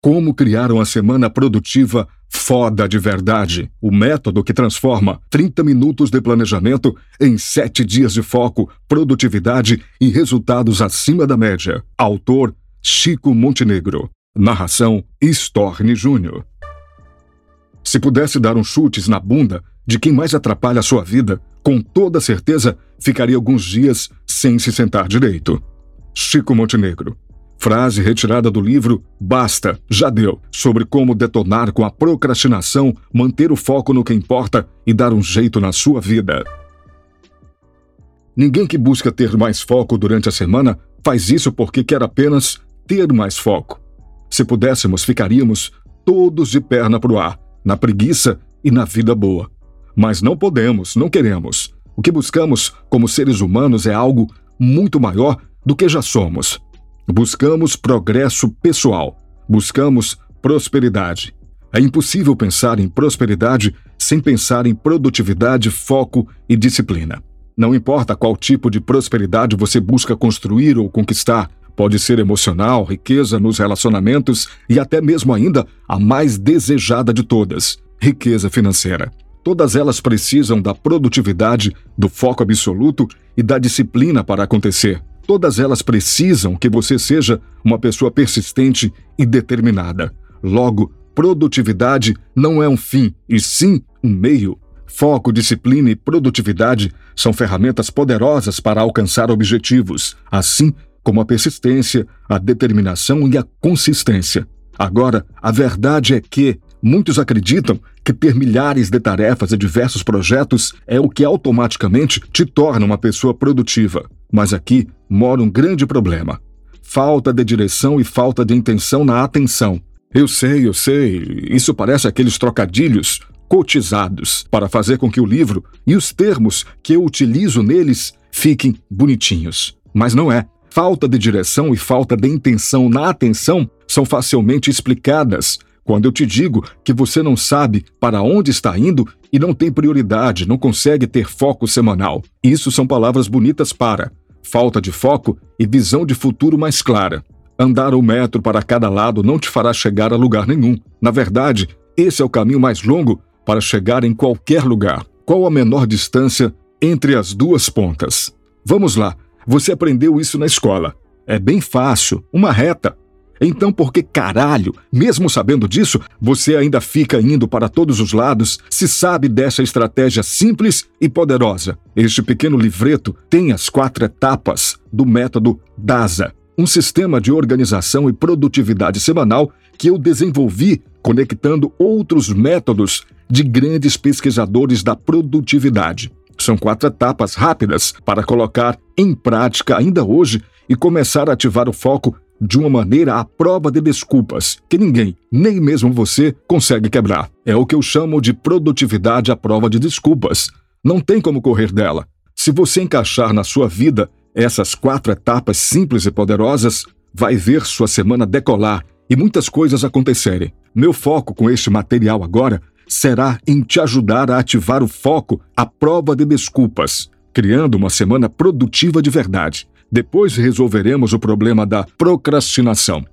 Como criar uma semana produtiva foda de verdade. O método que transforma 30 minutos de planejamento em 7 dias de foco, produtividade e resultados acima da média. Autor Chico Montenegro. Narração Storni Júnior. Se pudesse dar uns chutes na bunda de quem mais atrapalha a sua vida, com toda certeza ficaria alguns dias sem se sentar direito. Chico Montenegro. Frase retirada do livro Basta, já deu, sobre como detonar com a procrastinação, manter o foco no que importa e dar um jeito na sua vida. Ninguém que busca ter mais foco durante a semana faz isso porque quer apenas ter mais foco. Se pudéssemos, ficaríamos todos de perna pro ar, na preguiça e na vida boa. Mas não podemos, não queremos. O que buscamos como seres humanos é algo muito maior do que já somos. Buscamos progresso pessoal. Buscamos prosperidade. É impossível pensar em prosperidade sem pensar em produtividade, foco e disciplina. Não importa qual tipo de prosperidade você busca construir ou conquistar, pode ser emocional, riqueza nos relacionamentos e até mesmo ainda a mais desejada de todas, riqueza financeira. Todas elas precisam da produtividade, do foco absoluto e da disciplina para acontecer. Todas elas precisam que você seja uma pessoa persistente e determinada. Logo, produtividade não é um fim, e sim um meio. Foco, disciplina e produtividade são ferramentas poderosas para alcançar objetivos, assim como a persistência, a determinação e a consistência. Agora, a verdade é que muitos acreditam que ter milhares de tarefas e diversos projetos é o que automaticamente te torna uma pessoa produtiva. Mas aqui mora um grande problema: falta de direção e falta de intenção na atenção. Eu sei, eu sei, isso parece aqueles trocadilhos cotizados para fazer com que o livro e os termos que eu utilizo neles fiquem bonitinhos. Mas não é. Falta de direção e falta de intenção na atenção são facilmente explicadas quando eu te digo que você não sabe para onde está indo e não tem prioridade, não consegue ter foco semanal. Isso são palavras bonitas para falta de foco e visão de futuro mais clara. Andar um metro para cada lado não te fará chegar a lugar nenhum. Na verdade, esse é o caminho mais longo para chegar em qualquer lugar. Qual a menor distância entre as duas pontas? Vamos lá, você aprendeu isso na escola. É bem fácil, uma reta. Então, por que caralho, mesmo sabendo disso, você ainda fica indo para todos os lados se sabe dessa estratégia simples e poderosa? Este pequeno livreto tem as quatro etapas do método DASA, um sistema de organização e produtividade semanal que eu desenvolvi conectando outros métodos de grandes pesquisadores da produtividade. São quatro etapas rápidas para colocar em prática ainda hoje e começar a ativar o foco de uma maneira à prova de desculpas, que ninguém, nem mesmo você, consegue quebrar. É o que eu chamo de produtividade à prova de desculpas. Não tem como correr dela. Se você encaixar na sua vida essas quatro etapas simples e poderosas, vai ver sua semana decolar e muitas coisas acontecerem. Meu foco com este material agora será em te ajudar a ativar o foco à prova de desculpas, criando uma semana produtiva de verdade. Depois resolveremos o problema da procrastinação.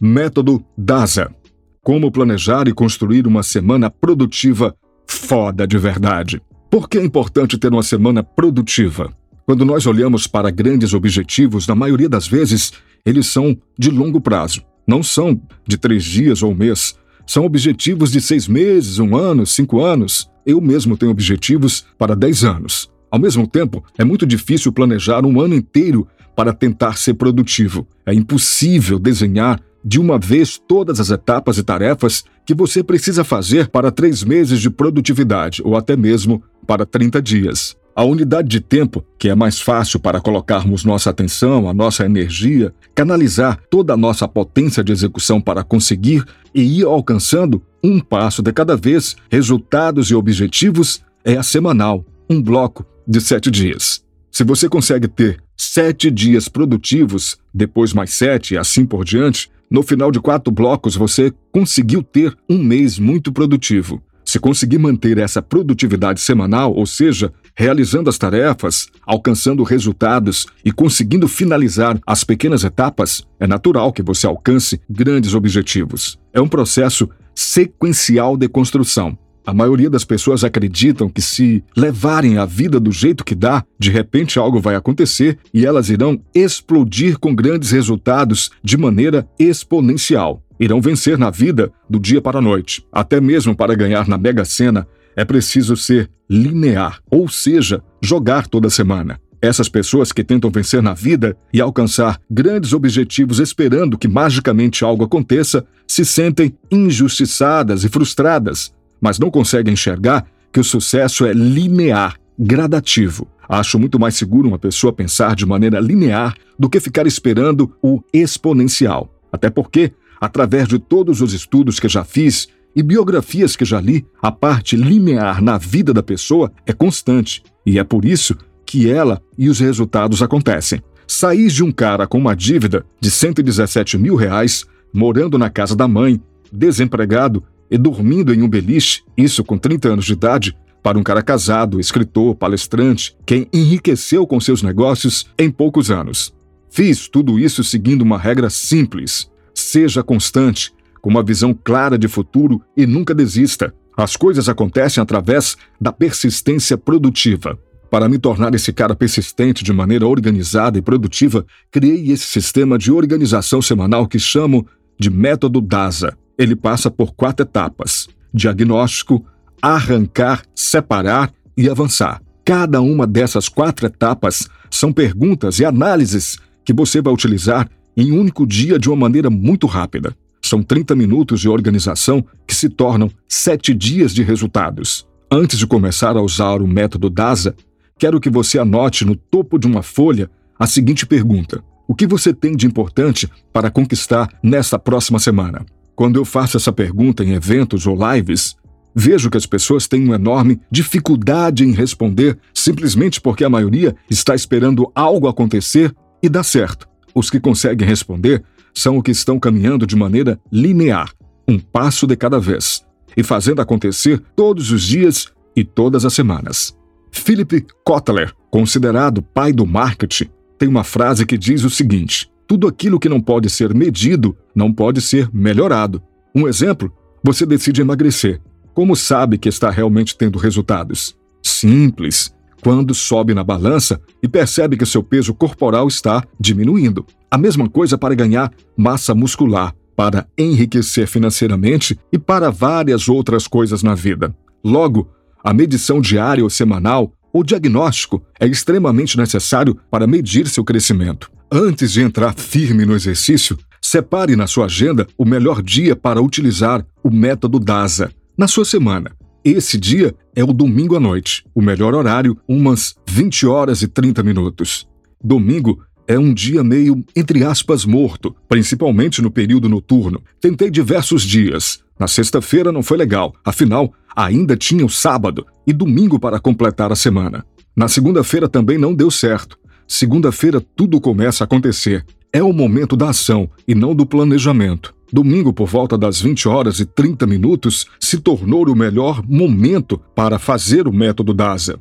Método DASA Como planejar e construir uma semana produtiva foda de verdade. Por que é importante ter uma semana produtiva? Quando nós olhamos para grandes objetivos, na maioria das vezes, eles são de longo prazo. Não são de três dias ou um mês. São objetivos de seis meses, um ano, cinco anos. Eu mesmo tenho objetivos para dez anos. Ao mesmo tempo, é muito difícil planejar um ano inteiro para tentar ser produtivo. É impossível desenhar de uma vez todas as etapas e tarefas que você precisa fazer para três meses de produtividade ou até mesmo para 30 dias. A unidade de tempo, que é mais fácil para colocarmos nossa atenção, a nossa energia, canalizar toda a nossa potência de execução para conseguir e ir alcançando, um passo de cada vez, resultados e objetivos, é a semanal, um bloco de sete dias. Se você consegue ter sete dias produtivos, depois mais sete e assim por diante, no final de quatro blocos você conseguiu ter um mês muito produtivo. Se conseguir manter essa produtividade semanal, ou seja, realizando as tarefas, alcançando resultados e conseguindo finalizar as pequenas etapas, é natural que você alcance grandes objetivos. É um processo sequencial de construção. A maioria das pessoas acreditam que se levarem a vida do jeito que dá, de repente algo vai acontecer e elas irão explodir com grandes resultados de maneira exponencial. Irão vencer na vida do dia para a noite. Até mesmo para ganhar na Mega Sena, é preciso ser linear, ou seja, jogar toda semana. Essas pessoas que tentam vencer na vida e alcançar grandes objetivos esperando que magicamente algo aconteça, se sentem injustiçadas e frustradas, mas não conseguem enxergar que o sucesso é linear, gradativo. Acho muito mais seguro uma pessoa pensar de maneira linear do que ficar esperando o exponencial. Até porque, através de todos os estudos que já fiz e biografias que já li, a parte linear na vida da pessoa é constante. E é por isso que ela e os resultados acontecem. Sair de um cara com uma dívida de 117 mil reais, morando na casa da mãe, desempregado e dormindo em um beliche, isso com 30 anos de idade, para um cara casado, escritor, palestrante, quem enriqueceu com seus negócios em poucos anos. Fiz tudo isso seguindo uma regra simples: seja constante, com uma visão clara de futuro e nunca desista. As coisas acontecem através da persistência produtiva. Para me tornar esse cara persistente de maneira organizada e produtiva, criei esse sistema de organização semanal que chamo de método DASA ele passa por quatro etapas: diagnóstico, arrancar, separar e avançar. Cada uma dessas quatro etapas são perguntas e análises que você vai utilizar em um único dia de uma maneira muito rápida. São 30 minutos de organização que se tornam 7 dias de resultados. Antes de começar a usar o método DASA, quero que você anote no topo de uma folha a seguinte pergunta: O que você tem de importante para conquistar nesta próxima semana? Quando eu faço essa pergunta em eventos ou lives, vejo que as pessoas têm uma enorme dificuldade em responder simplesmente porque a maioria está esperando algo acontecer e dar certo. Os que conseguem responder são os que estão caminhando de maneira linear, um passo de cada vez, e fazendo acontecer todos os dias e todas as semanas. Philip Kotler, considerado pai do marketing, tem uma frase que diz o seguinte: tudo aquilo que não pode ser medido não pode ser melhorado. Um exemplo: você decide emagrecer. Como sabe que está realmente tendo resultados? Simples. Quando sobe na balança e percebe que seu peso corporal está diminuindo. A mesma coisa para ganhar massa muscular, para enriquecer financeiramente e para várias outras coisas na vida. Logo, a medição diária ou semanal ou diagnóstico é extremamente necessário para medir seu crescimento. Antes de entrar firme no exercício, separe na sua agenda o melhor dia para utilizar o método DASA na sua semana. Esse dia é o domingo à noite, o melhor horário, umas 20 horas e 30 minutos. Domingo é um dia meio, entre aspas, morto, principalmente no período noturno. Tentei diversos dias. Na sexta-feira não foi legal, afinal, ainda tinha o sábado e domingo para completar a semana. Na segunda-feira também não deu certo. Segunda-feira tudo começa a acontecer. É o momento da ação e não do planejamento. Domingo, por volta das 20 horas e 30 minutos, se tornou o melhor momento para fazer o método DASA.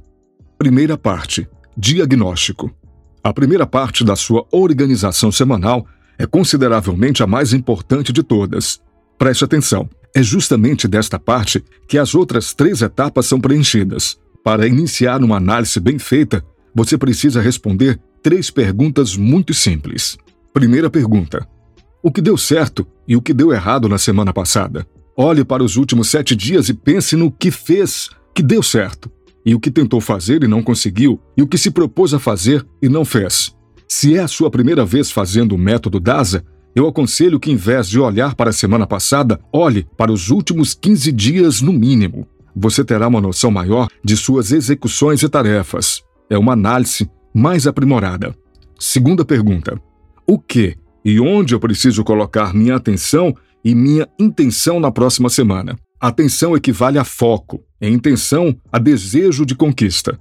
Primeira parte: Diagnóstico. A primeira parte da sua organização semanal é consideravelmente a mais importante de todas. Preste atenção, é justamente desta parte que as outras três etapas são preenchidas. Para iniciar uma análise bem feita, você precisa responder três perguntas muito simples. Primeira pergunta: O que deu certo e o que deu errado na semana passada? Olhe para os últimos sete dias e pense no que fez que deu certo, e o que tentou fazer e não conseguiu, e o que se propôs a fazer e não fez. Se é a sua primeira vez fazendo o método DASA, eu aconselho que, em vez de olhar para a semana passada, olhe para os últimos 15 dias no mínimo. Você terá uma noção maior de suas execuções e tarefas é uma análise mais aprimorada. Segunda pergunta: o que e onde eu preciso colocar minha atenção e minha intenção na próxima semana? Atenção equivale a foco, e intenção a desejo de conquista.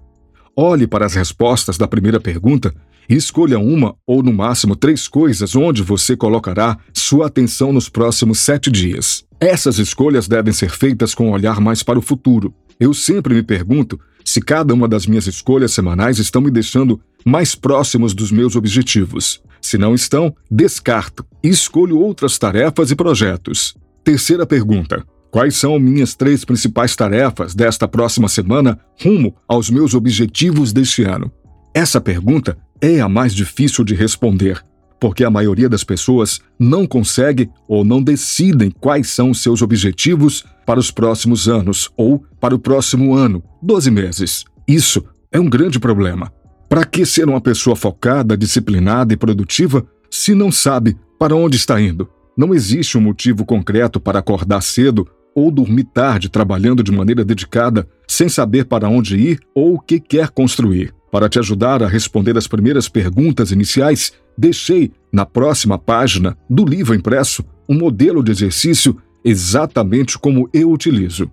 Olhe para as respostas da primeira pergunta e escolha uma ou no máximo três coisas onde você colocará sua atenção nos próximos sete dias. Essas escolhas devem ser feitas com um olhar mais para o futuro. Eu sempre me pergunto se cada uma das minhas escolhas semanais estão me deixando mais próximos dos meus objetivos. Se não estão, descarto e escolho outras tarefas e projetos. Terceira pergunta: Quais são minhas três principais tarefas desta próxima semana rumo aos meus objetivos deste ano? Essa pergunta é a mais difícil de responder, porque a maioria das pessoas não consegue ou não decidem quais são seus objetivos para os próximos anos ou para o próximo ano, 12 meses. Isso é um grande problema. Para que ser uma pessoa focada, disciplinada e produtiva se não sabe para onde está indo? Não existe um motivo concreto para acordar cedo ou dormir tarde trabalhando de maneira dedicada, sem saber para onde ir ou o que quer construir. Para te ajudar a responder as primeiras perguntas iniciais, deixei na próxima página do livro impresso um modelo de exercício exatamente como eu utilizo.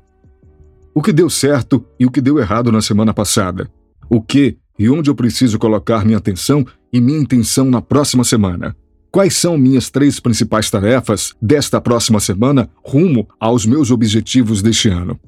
O que deu certo e o que deu errado na semana passada. O que e onde eu preciso colocar minha atenção e minha intenção na próxima semana. Quais são minhas três principais tarefas desta próxima semana rumo aos meus objetivos deste ano?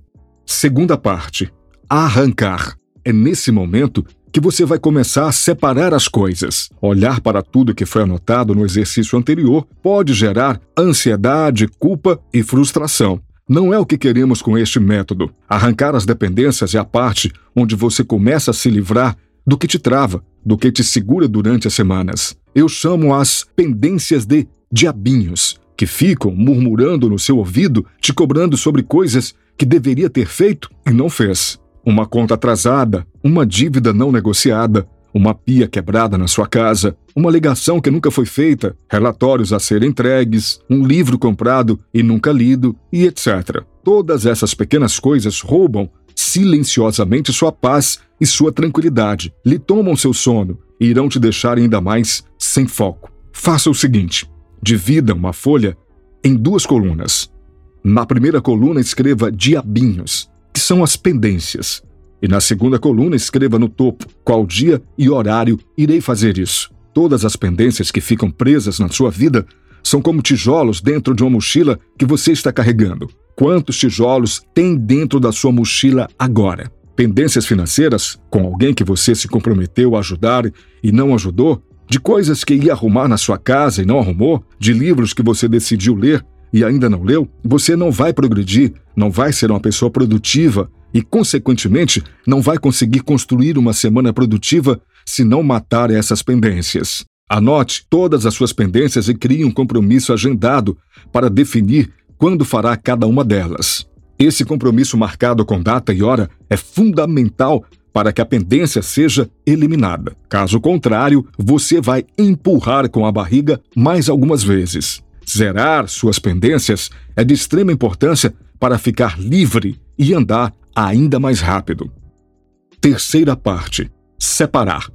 Segunda parte: arrancar. É nesse momento que você vai começar a separar as coisas. Olhar para tudo que foi anotado no exercício anterior pode gerar ansiedade, culpa e frustração. Não é o que queremos com este método. Arrancar as dependências é a parte onde você começa a se livrar do que te trava, do que te segura durante as semanas. Eu chamo as pendências de diabinhos, que ficam murmurando no seu ouvido, te cobrando sobre coisas que deveria ter feito e não fez. Uma conta atrasada, uma dívida não negociada, uma pia quebrada na sua casa, uma ligação que nunca foi feita, relatórios a serem entregues, um livro comprado e nunca lido, e etc. Todas essas pequenas coisas roubam silenciosamente sua paz e sua tranquilidade, lhe tomam seu sono e irão te deixar ainda mais sem foco. Faça o seguinte: divida uma folha em duas colunas. Na primeira coluna, escreva diabinhos, que são as pendências. E na segunda coluna, escreva no topo qual dia e horário irei fazer isso. Todas as pendências que ficam presas na sua vida são como tijolos dentro de uma mochila que você está carregando. Quantos tijolos tem dentro da sua mochila agora? Pendências financeiras com alguém que você se comprometeu a ajudar e não ajudou? De coisas que ia arrumar na sua casa e não arrumou? De livros que você decidiu ler e ainda não leu? Você não vai progredir, não vai ser uma pessoa produtiva e, consequentemente, não vai conseguir construir uma semana produtiva se não matar essas pendências. Anote todas as suas pendências e crie um compromisso agendado para definir quando fará cada uma delas. Esse compromisso marcado com data e hora é fundamental para que a pendência seja eliminada. Caso contrário, você vai empurrar com a barriga mais algumas vezes. Zerar suas pendências é de extrema importância para ficar livre e andar ainda mais rápido. Terceira parte: separar.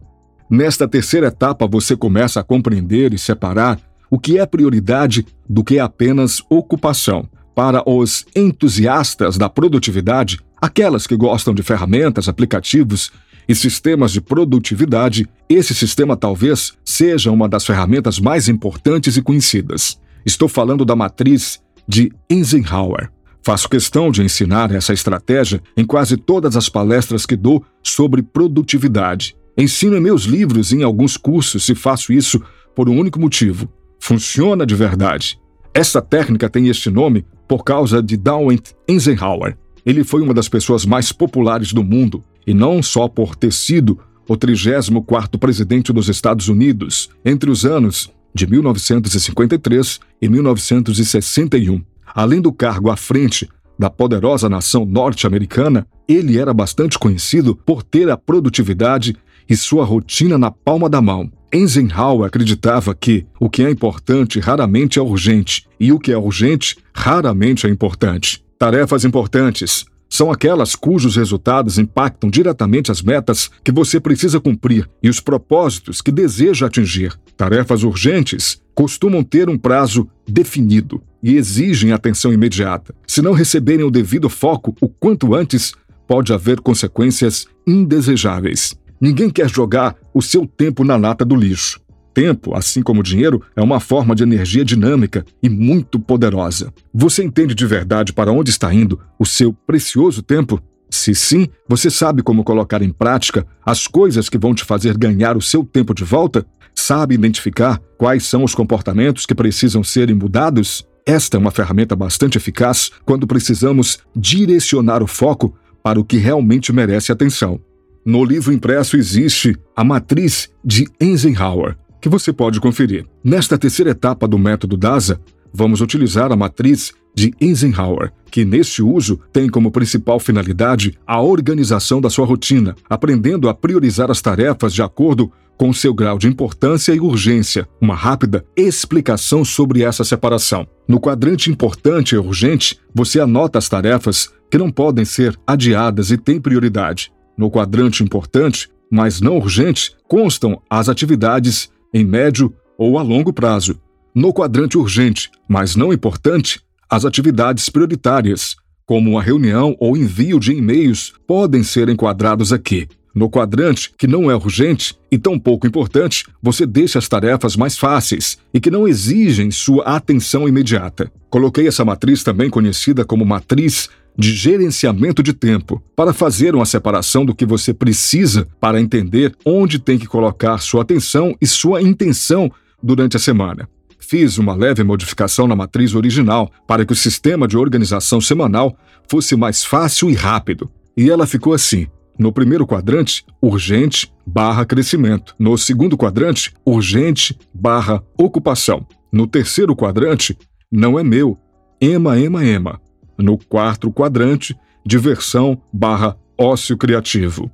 Nesta terceira etapa, você começa a compreender e separar o que é prioridade do que apenas ocupação. Para os entusiastas da produtividade, aquelas que gostam de ferramentas, aplicativos e sistemas de produtividade, esse sistema talvez seja uma das ferramentas mais importantes e conhecidas. Estou falando da matriz de Eisenhower. Faço questão de ensinar essa estratégia em quase todas as palestras que dou sobre produtividade. Ensino em meus livros e em alguns cursos e faço isso por um único motivo: funciona de verdade. Esta técnica tem este nome por causa de Dawit Eisenhower. Ele foi uma das pessoas mais populares do mundo, e não só por ter sido o 34º presidente dos Estados Unidos entre os anos de 1953 e 1961. Além do cargo à frente da poderosa nação norte-americana, ele era bastante conhecido por ter a produtividade e sua rotina na palma da mão. Eisenhower acreditava que o que é importante raramente é urgente e o que é urgente raramente é importante. Tarefas importantes são aquelas cujos resultados impactam diretamente as metas que você precisa cumprir e os propósitos que deseja atingir. Tarefas urgentes costumam ter um prazo definido e exigem atenção imediata. Se não receberem o devido foco o quanto antes, pode haver consequências indesejáveis. Ninguém quer jogar o seu tempo na lata do lixo. tempo, assim como dinheiro, é uma forma de energia dinâmica e muito poderosa. Você entende de verdade para onde está indo o seu precioso tempo? Se sim, você sabe como colocar em prática as coisas que vão te fazer ganhar o seu tempo de volta? Sabe identificar quais são os comportamentos que precisam serem mudados? Esta é uma ferramenta bastante eficaz quando precisamos direcionar o foco para o que realmente merece atenção. No livro impresso existe a matriz de Eisenhower, que você pode conferir. Nesta terceira etapa do método DASA, vamos utilizar a matriz de Eisenhower, que neste uso tem como principal finalidade a organização da sua rotina, aprendendo a priorizar as tarefas de acordo com seu grau de importância e urgência. Uma rápida explicação sobre essa separação. No quadrante importante e urgente, você anota as tarefas que não podem ser adiadas e têm prioridade. No quadrante importante, mas não urgente, constam as atividades em médio ou a longo prazo. No quadrante urgente, mas não importante, as atividades prioritárias, como uma reunião ou envio de e-mails, podem ser enquadrados aqui. No quadrante que não é urgente e tão pouco importante, você deixa as tarefas mais fáceis e que não exigem sua atenção imediata. Coloquei essa matriz também conhecida como matriz de gerenciamento de tempo, para fazer uma separação do que você precisa para entender onde tem que colocar sua atenção e sua intenção durante a semana. Fiz uma leve modificação na matriz original para que o sistema de organização semanal fosse mais fácil e rápido. E ela ficou assim: no primeiro quadrante, urgente barra crescimento. No segundo quadrante, urgente barra ocupação. No terceiro quadrante, não é meu, ema, ema, ema. No quarto quadrante, diversão barra ócio criativo.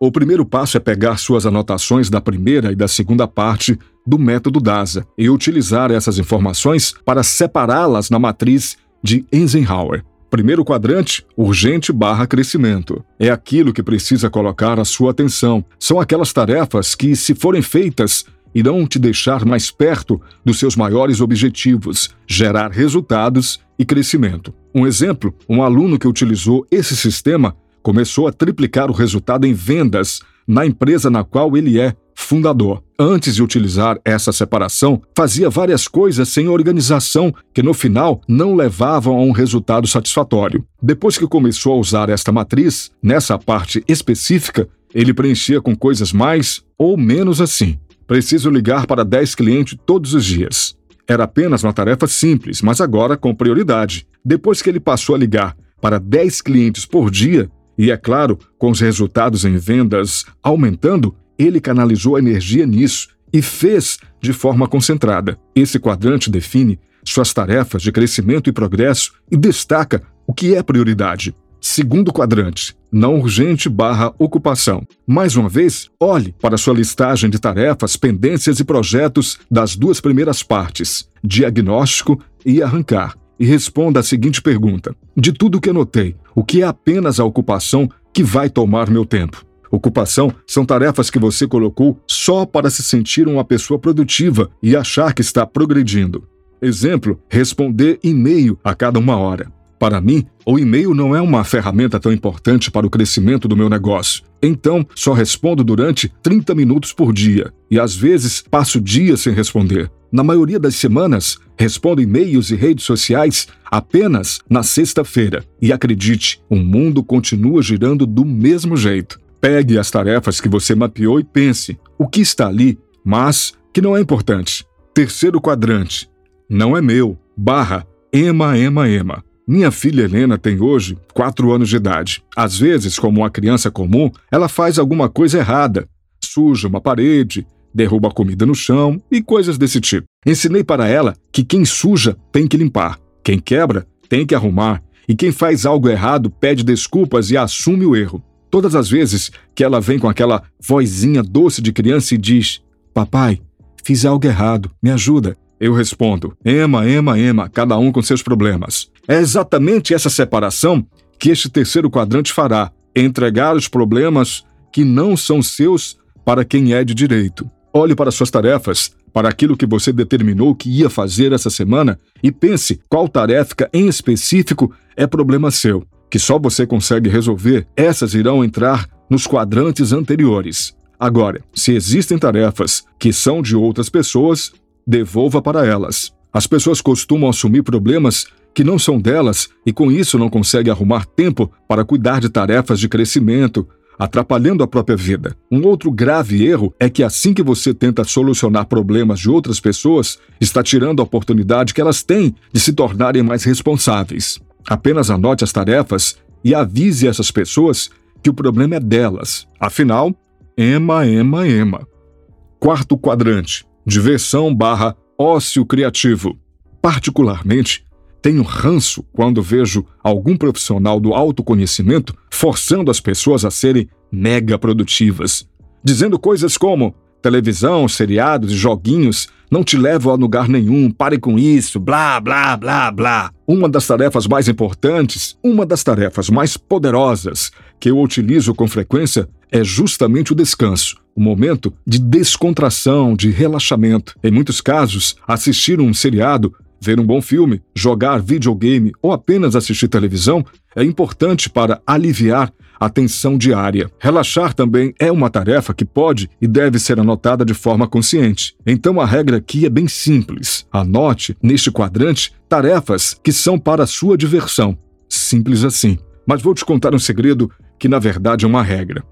O primeiro passo é pegar suas anotações da primeira e da segunda parte do método DASA e utilizar essas informações para separá-las na matriz de Eisenhower. Primeiro quadrante, urgente barra crescimento. É aquilo que precisa colocar a sua atenção. São aquelas tarefas que, se forem feitas, irão te deixar mais perto dos seus maiores objetivos, gerar resultados e crescimento. Um exemplo: um aluno que utilizou esse sistema começou a triplicar o resultado em vendas na empresa na qual ele é fundador. Antes de utilizar essa separação, fazia várias coisas sem organização que no final não levavam a um resultado satisfatório. Depois que começou a usar esta matriz, nessa parte específica, ele preenchia com coisas mais ou menos assim. Preciso ligar para 10 clientes todos os dias. Era apenas uma tarefa simples, mas agora com prioridade. Depois que ele passou a ligar para 10 clientes por dia, e é claro, com os resultados em vendas aumentando, ele canalizou a energia nisso e fez de forma concentrada. Esse quadrante define suas tarefas de crescimento e progresso e destaca o que é prioridade. Segundo quadrante, não urgente barra ocupação. Mais uma vez, olhe para sua listagem de tarefas, pendências e projetos das duas primeiras partes, diagnóstico e arrancar, e responda a seguinte pergunta: De tudo que anotei, o que é apenas a ocupação que vai tomar meu tempo? Ocupação são tarefas que você colocou só para se sentir uma pessoa produtiva e achar que está progredindo. Exemplo: responder e-mail a cada uma hora. Para mim, o e-mail não é uma ferramenta tão importante para o crescimento do meu negócio. Então, só respondo durante 30 minutos por dia e às vezes passo dias sem responder. Na maioria das semanas, respondo e-mails e redes sociais apenas na sexta-feira. E acredite, o mundo continua girando do mesmo jeito. Pegue as tarefas que você mapeou e pense o que está ali, mas que não é importante. Terceiro quadrante. Não é meu. Barra. Ema, ema, ema. Minha filha Helena tem hoje quatro anos de idade. Às vezes, como uma criança comum, ela faz alguma coisa errada. Suja uma parede, derruba comida no chão e coisas desse tipo. Ensinei para ela que quem suja tem que limpar, quem quebra tem que arrumar e quem faz algo errado pede desculpas e assume o erro. Todas as vezes que ela vem com aquela vozinha doce de criança e diz: Papai, fiz algo errado, me ajuda. Eu respondo: Ema, Ema, Ema, cada um com seus problemas. É exatamente essa separação que este terceiro quadrante fará: entregar os problemas que não são seus para quem é de direito. Olhe para suas tarefas, para aquilo que você determinou que ia fazer essa semana e pense qual tarefa em específico é problema seu que só você consegue resolver, essas irão entrar nos quadrantes anteriores. Agora, se existem tarefas que são de outras pessoas, devolva para elas. As pessoas costumam assumir problemas que não são delas e com isso não conseguem arrumar tempo para cuidar de tarefas de crescimento, atrapalhando a própria vida. Um outro grave erro é que assim que você tenta solucionar problemas de outras pessoas, está tirando a oportunidade que elas têm de se tornarem mais responsáveis. Apenas anote as tarefas e avise essas pessoas que o problema é delas. Afinal, ema, ema, ema. Quarto quadrante: diversão barra ócio criativo. Particularmente, tenho ranço quando vejo algum profissional do autoconhecimento forçando as pessoas a serem mega produtivas, dizendo coisas como televisão, seriados e joguinhos não te levam a lugar nenhum, pare com isso, blá, blá, blá, blá. Uma das tarefas mais importantes, uma das tarefas mais poderosas que eu utilizo com frequência é justamente o descanso, o momento de descontração, de relaxamento. Em muitos casos, assistir um seriado Ver um bom filme, jogar videogame ou apenas assistir televisão é importante para aliviar a tensão diária. Relaxar também é uma tarefa que pode e deve ser anotada de forma consciente. Então a regra aqui é bem simples. Anote neste quadrante tarefas que são para sua diversão. Simples assim. Mas vou te contar um segredo que na verdade é uma regra.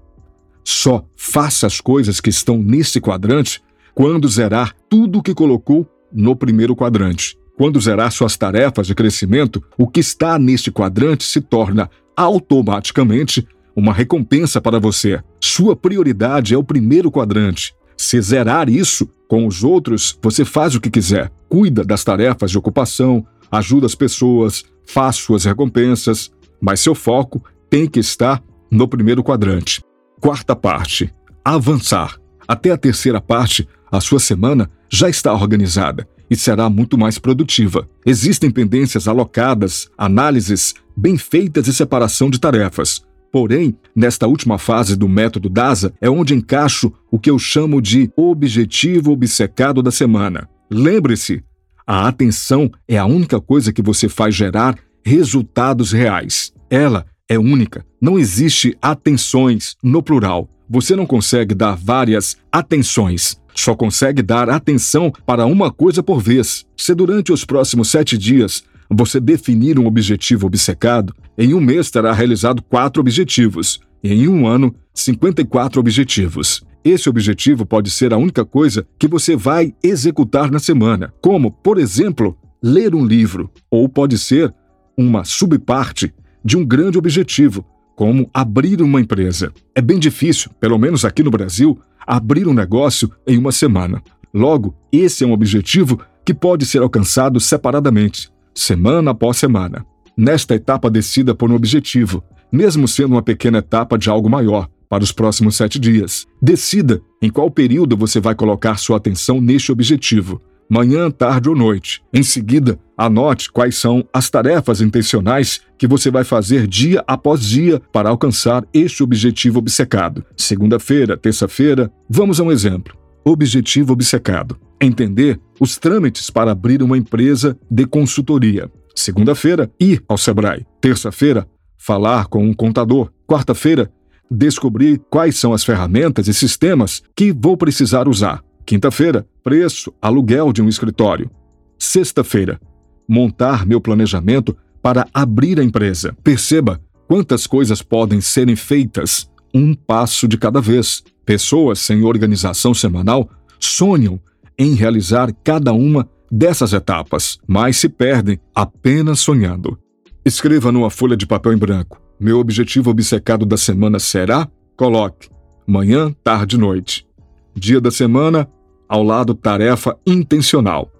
Só faça as coisas que estão nesse quadrante quando zerar tudo o que colocou no primeiro quadrante. Quando zerar suas tarefas de crescimento, o que está neste quadrante se torna automaticamente uma recompensa para você. Sua prioridade é o primeiro quadrante. Se zerar isso, com os outros, você faz o que quiser. Cuida das tarefas de ocupação, ajuda as pessoas, faz suas recompensas, mas seu foco tem que estar no primeiro quadrante. Quarta parte: avançar. Até a terceira parte, a sua semana já está organizada e será muito mais produtiva. Existem pendências alocadas, análises bem feitas e separação de tarefas. Porém, nesta última fase do método DASA é onde encaixo o que eu chamo de objetivo obcecado da semana. Lembre-se, a atenção é a única coisa que você faz gerar resultados reais. Ela é única, não existe atenções no plural. Você não consegue dar várias atenções só consegue dar atenção para uma coisa por vez. Se durante os próximos sete dias você definir um objetivo obcecado, em um mês terá realizado quatro objetivos, e em um ano, 54 objetivos. Esse objetivo pode ser a única coisa que você vai executar na semana, como, por exemplo, ler um livro, ou pode ser uma subparte de um grande objetivo, como abrir uma empresa. É bem difícil, pelo menos aqui no Brasil, abrir um negócio em uma semana. Logo, esse é um objetivo que pode ser alcançado separadamente, semana após semana. Nesta etapa, decida por um objetivo, mesmo sendo uma pequena etapa de algo maior, para os próximos sete dias. Decida em qual período você vai colocar sua atenção neste objetivo manhã, tarde ou noite. Em seguida, anote quais são as tarefas intencionais que você vai fazer dia após dia para alcançar este objetivo obcecado. Segunda-feira, terça-feira, vamos a um exemplo. Objetivo obcecado: entender os trâmites para abrir uma empresa de consultoria. Segunda-feira, ir ao Sebrae. Terça-feira, falar com um contador. Quarta-feira, descobrir quais são as ferramentas e sistemas que vou precisar usar. Quinta-feira, preço, aluguel de um escritório. Sexta-feira, montar meu planejamento para abrir a empresa. Perceba quantas coisas podem serem feitas, um passo de cada vez. Pessoas sem organização semanal sonham em realizar cada uma dessas etapas, mas se perdem apenas sonhando. Escreva numa folha de papel em branco. Meu objetivo obcecado da semana será? Coloque manhã, tarde noite. Dia da semana, ao lado tarefa intencional.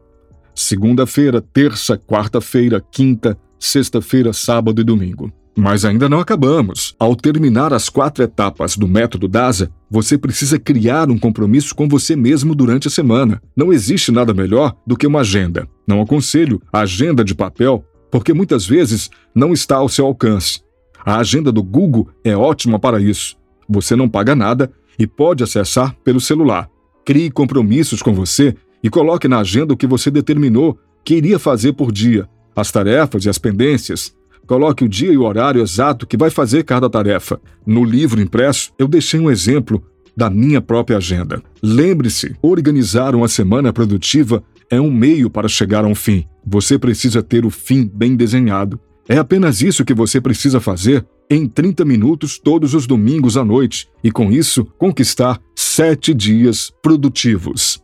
Segunda-feira, terça, quarta-feira, quinta, sexta-feira, sábado e domingo. Mas ainda não acabamos. Ao terminar as quatro etapas do método DASA, você precisa criar um compromisso com você mesmo durante a semana. Não existe nada melhor do que uma agenda. Não aconselho a agenda de papel, porque muitas vezes não está ao seu alcance. A agenda do Google é ótima para isso. Você não paga nada e pode acessar pelo celular. Crie compromissos com você e coloque na agenda o que você determinou que iria fazer por dia, as tarefas e as pendências. Coloque o dia e o horário exato que vai fazer cada tarefa. No livro impresso, eu deixei um exemplo da minha própria agenda. Lembre-se, organizar uma semana produtiva é um meio para chegar a um fim. Você precisa ter o fim bem desenhado. É apenas isso que você precisa fazer em 30 minutos todos os domingos à noite e, com isso, conquistar sete dias produtivos.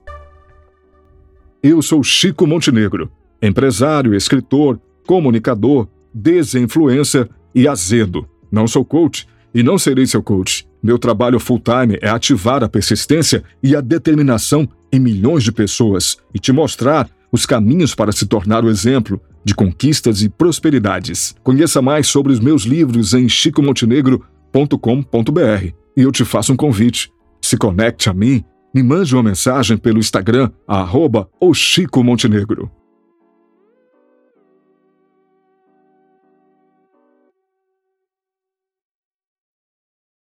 Eu sou Chico Montenegro, empresário, escritor, comunicador, desinfluencer e azedo. Não sou coach e não serei seu coach. Meu trabalho full-time é ativar a persistência e a determinação em milhões de pessoas e te mostrar os caminhos para se tornar o exemplo de conquistas e prosperidades. Conheça mais sobre os meus livros em chicomontenegro.com.br e eu te faço um convite. Se conecte a mim, me mande uma mensagem pelo Instagram, arroba o Chico Montenegro.